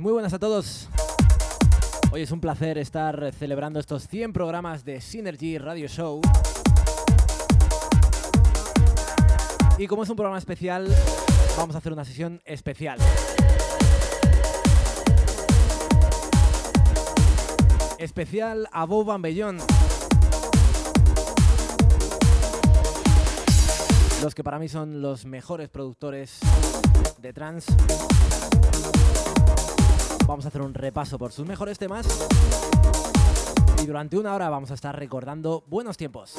Pues muy buenas a todos. Hoy es un placer estar celebrando estos 100 programas de Synergy Radio Show. Y como es un programa especial, vamos a hacer una sesión especial. Especial a Bob Van Bellón. Los que para mí son los mejores productores de trance. Vamos a hacer un repaso por sus mejores temas. Y durante una hora vamos a estar recordando buenos tiempos.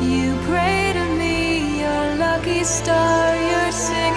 You pray to me, your lucky star, your singer.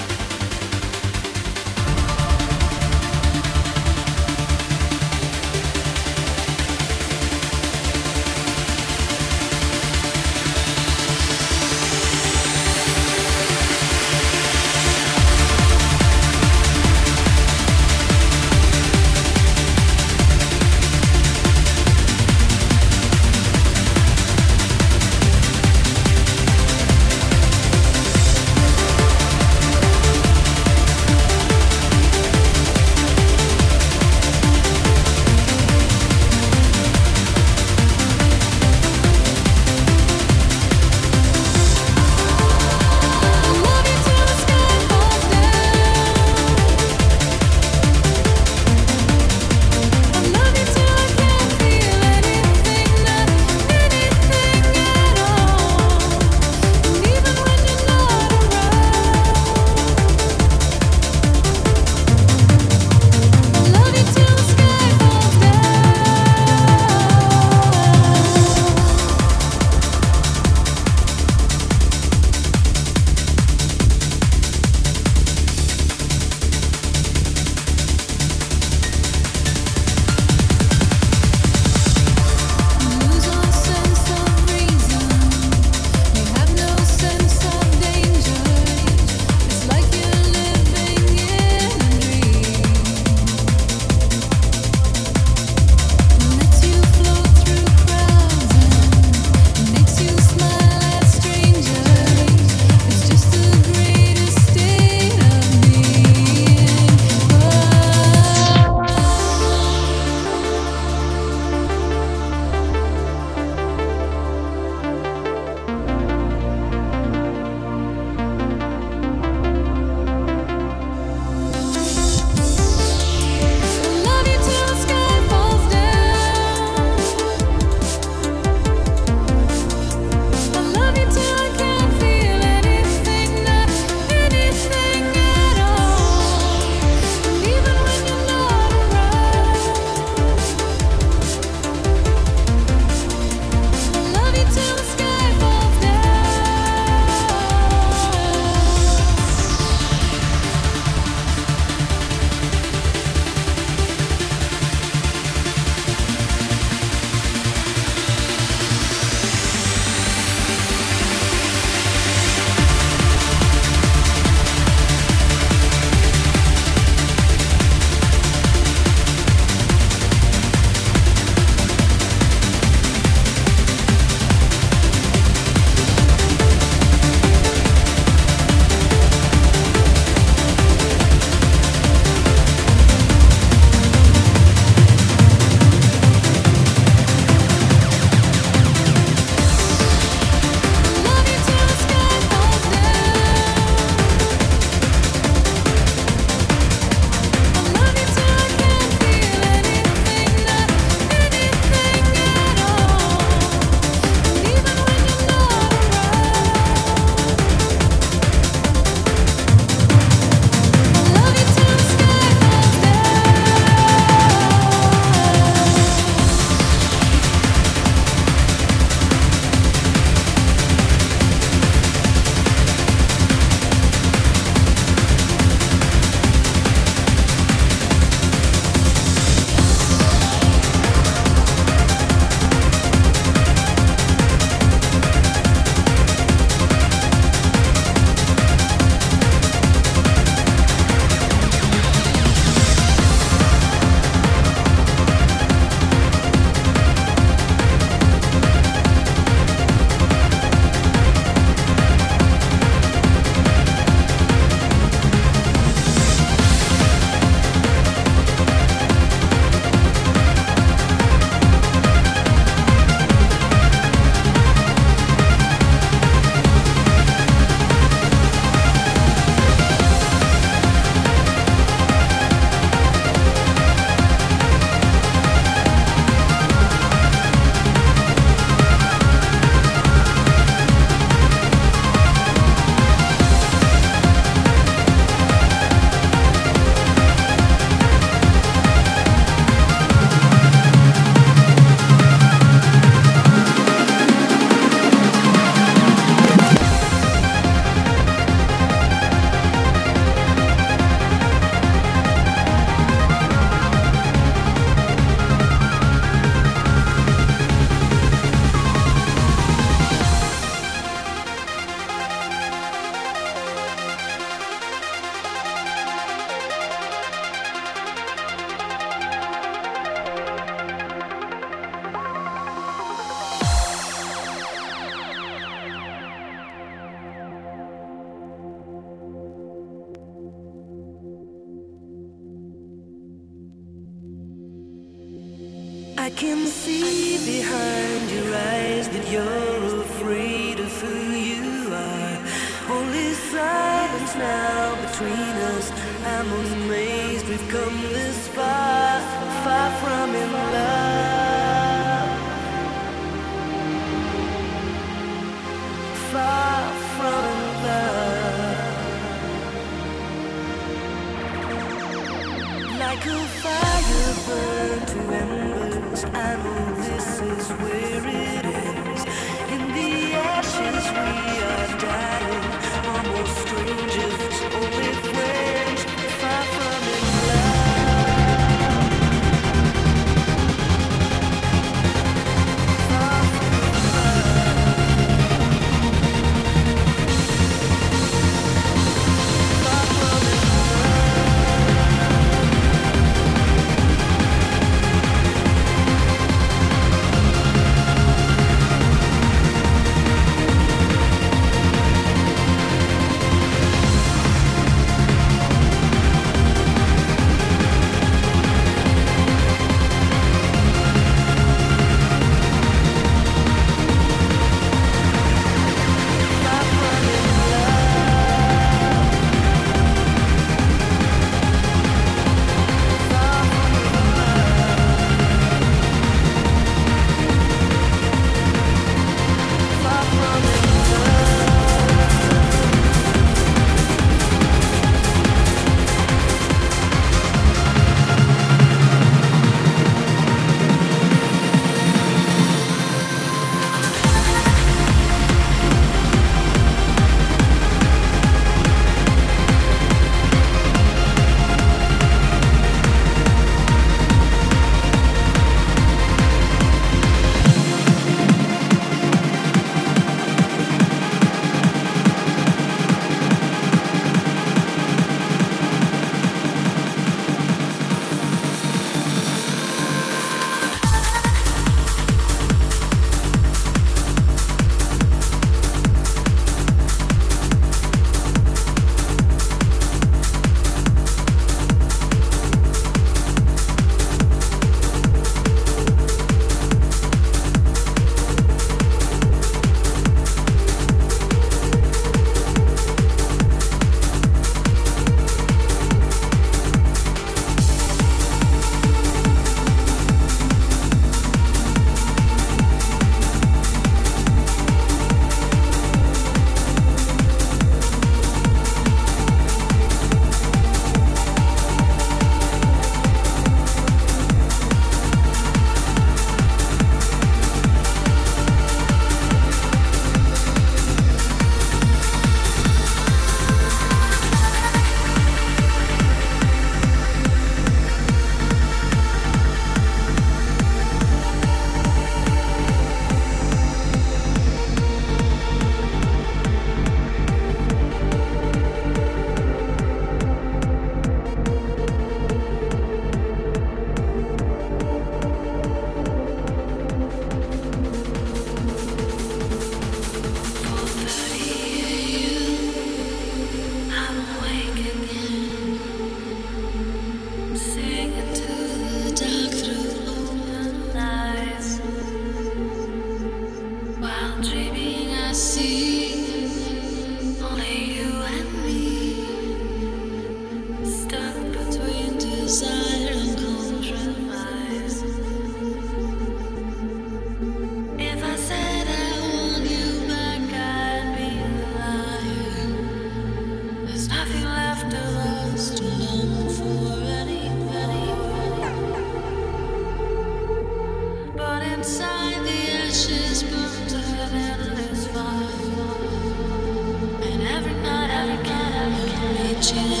watching.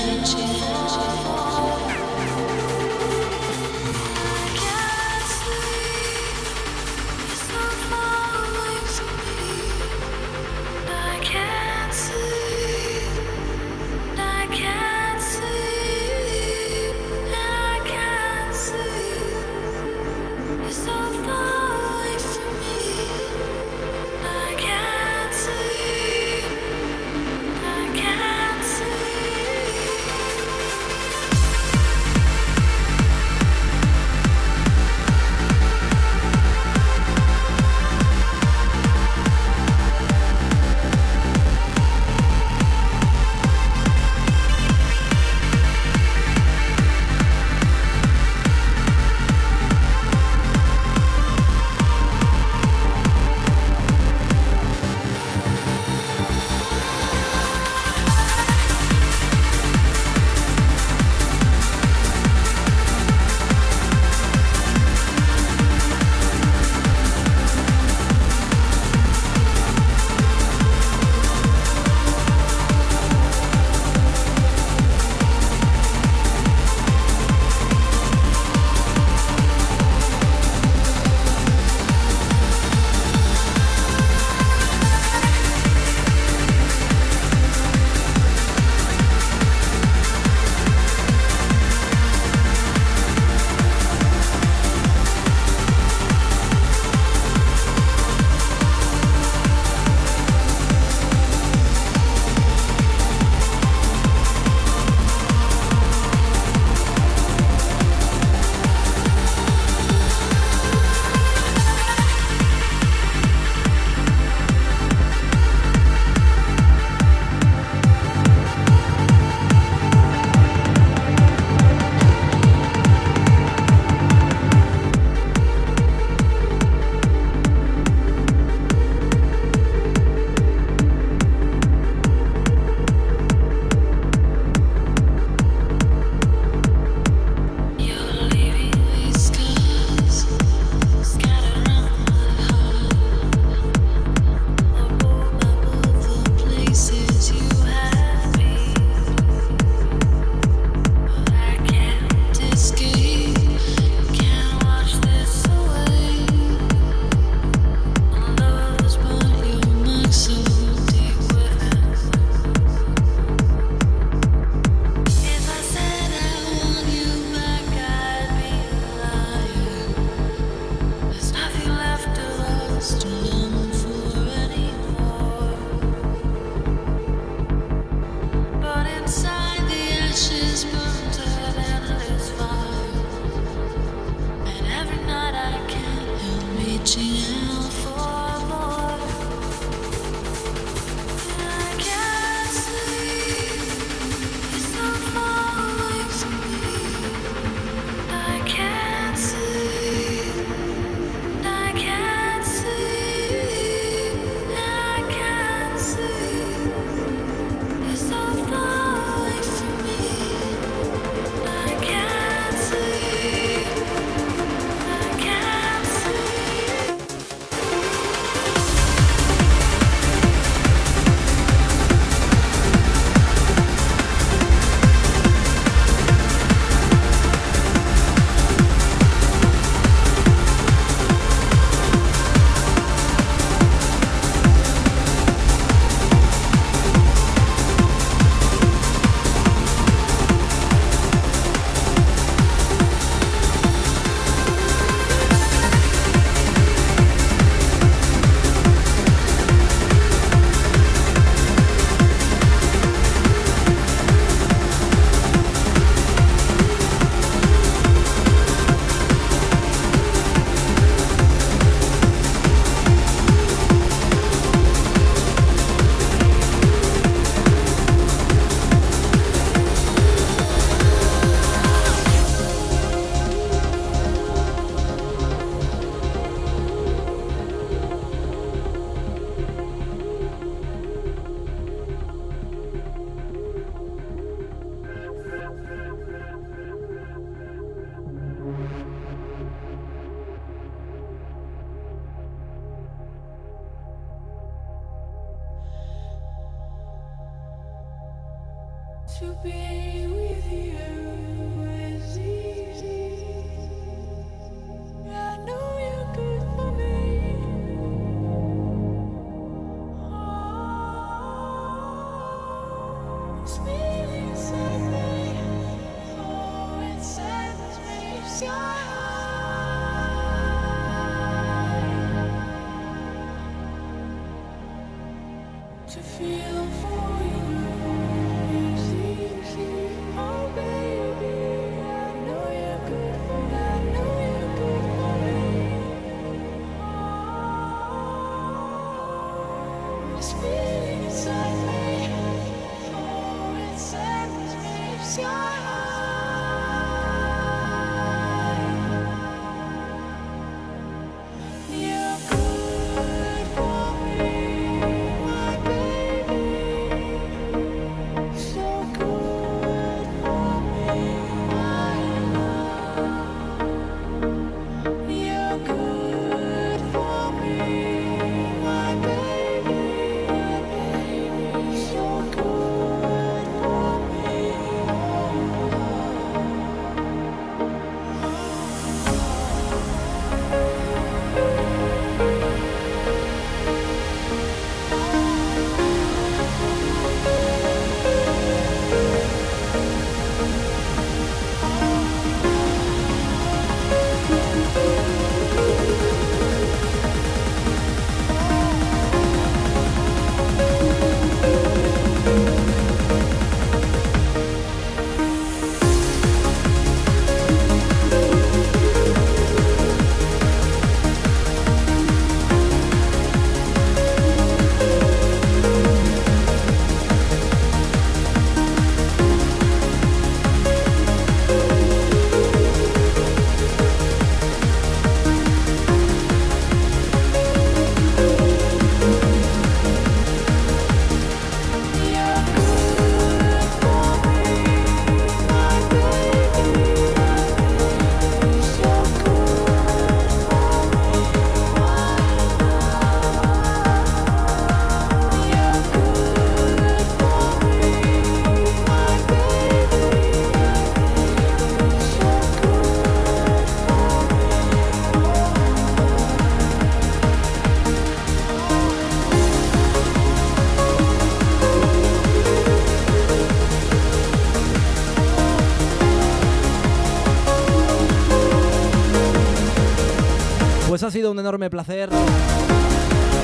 Sido un enorme placer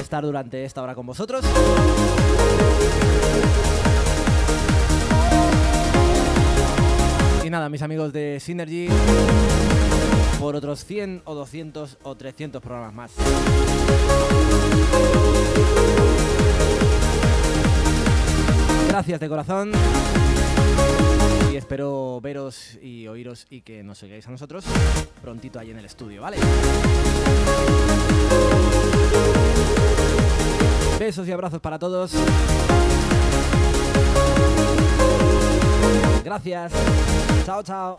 estar durante esta hora con vosotros. Y nada, mis amigos de Synergy, por otros 100 o 200 o 300 programas más. Gracias de corazón. Espero veros y oíros y que nos sigáis a nosotros prontito ahí en el estudio, ¿vale? Besos y abrazos para todos. Gracias. Chao, chao.